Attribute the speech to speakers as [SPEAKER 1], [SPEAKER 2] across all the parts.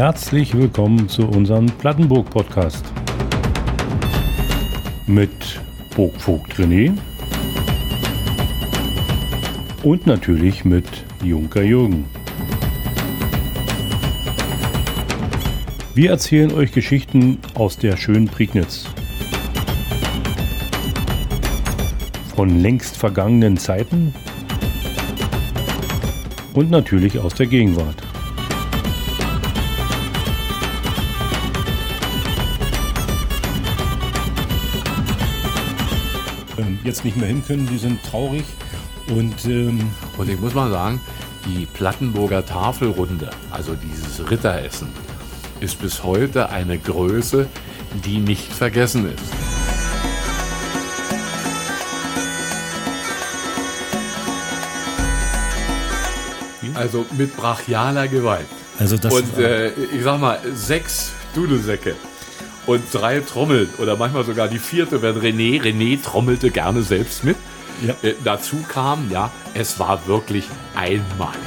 [SPEAKER 1] Herzlich willkommen zu unserem Plattenburg-Podcast. Mit Burgvogt René und natürlich mit Junker Jürgen. Wir erzählen euch Geschichten aus der schönen Prignitz. Von längst vergangenen Zeiten und natürlich aus der Gegenwart. Jetzt nicht mehr hin können, die sind traurig. Und, ähm,
[SPEAKER 2] und ich muss mal sagen, die Plattenburger Tafelrunde, also dieses Ritteressen, ist bis heute eine Größe, die nicht vergessen ist. Also mit brachialer Gewalt.
[SPEAKER 1] Also das
[SPEAKER 2] und äh, ich sag mal, sechs Dudelsäcke und drei Trommeln oder manchmal sogar die vierte, wenn René, René trommelte gerne selbst mit. Ja. Äh, dazu kam, ja, es war wirklich einmalig.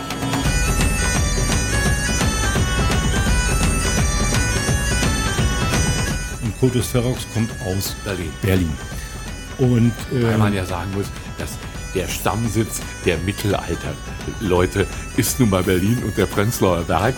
[SPEAKER 1] Und Kultus Ferox kommt aus
[SPEAKER 2] Berlin.
[SPEAKER 1] Berlin. Und
[SPEAKER 2] ähm, weil man ja sagen muss, dass der Stammsitz der Mittelalter Leute ist nun mal Berlin und der Prenzlauer Berg.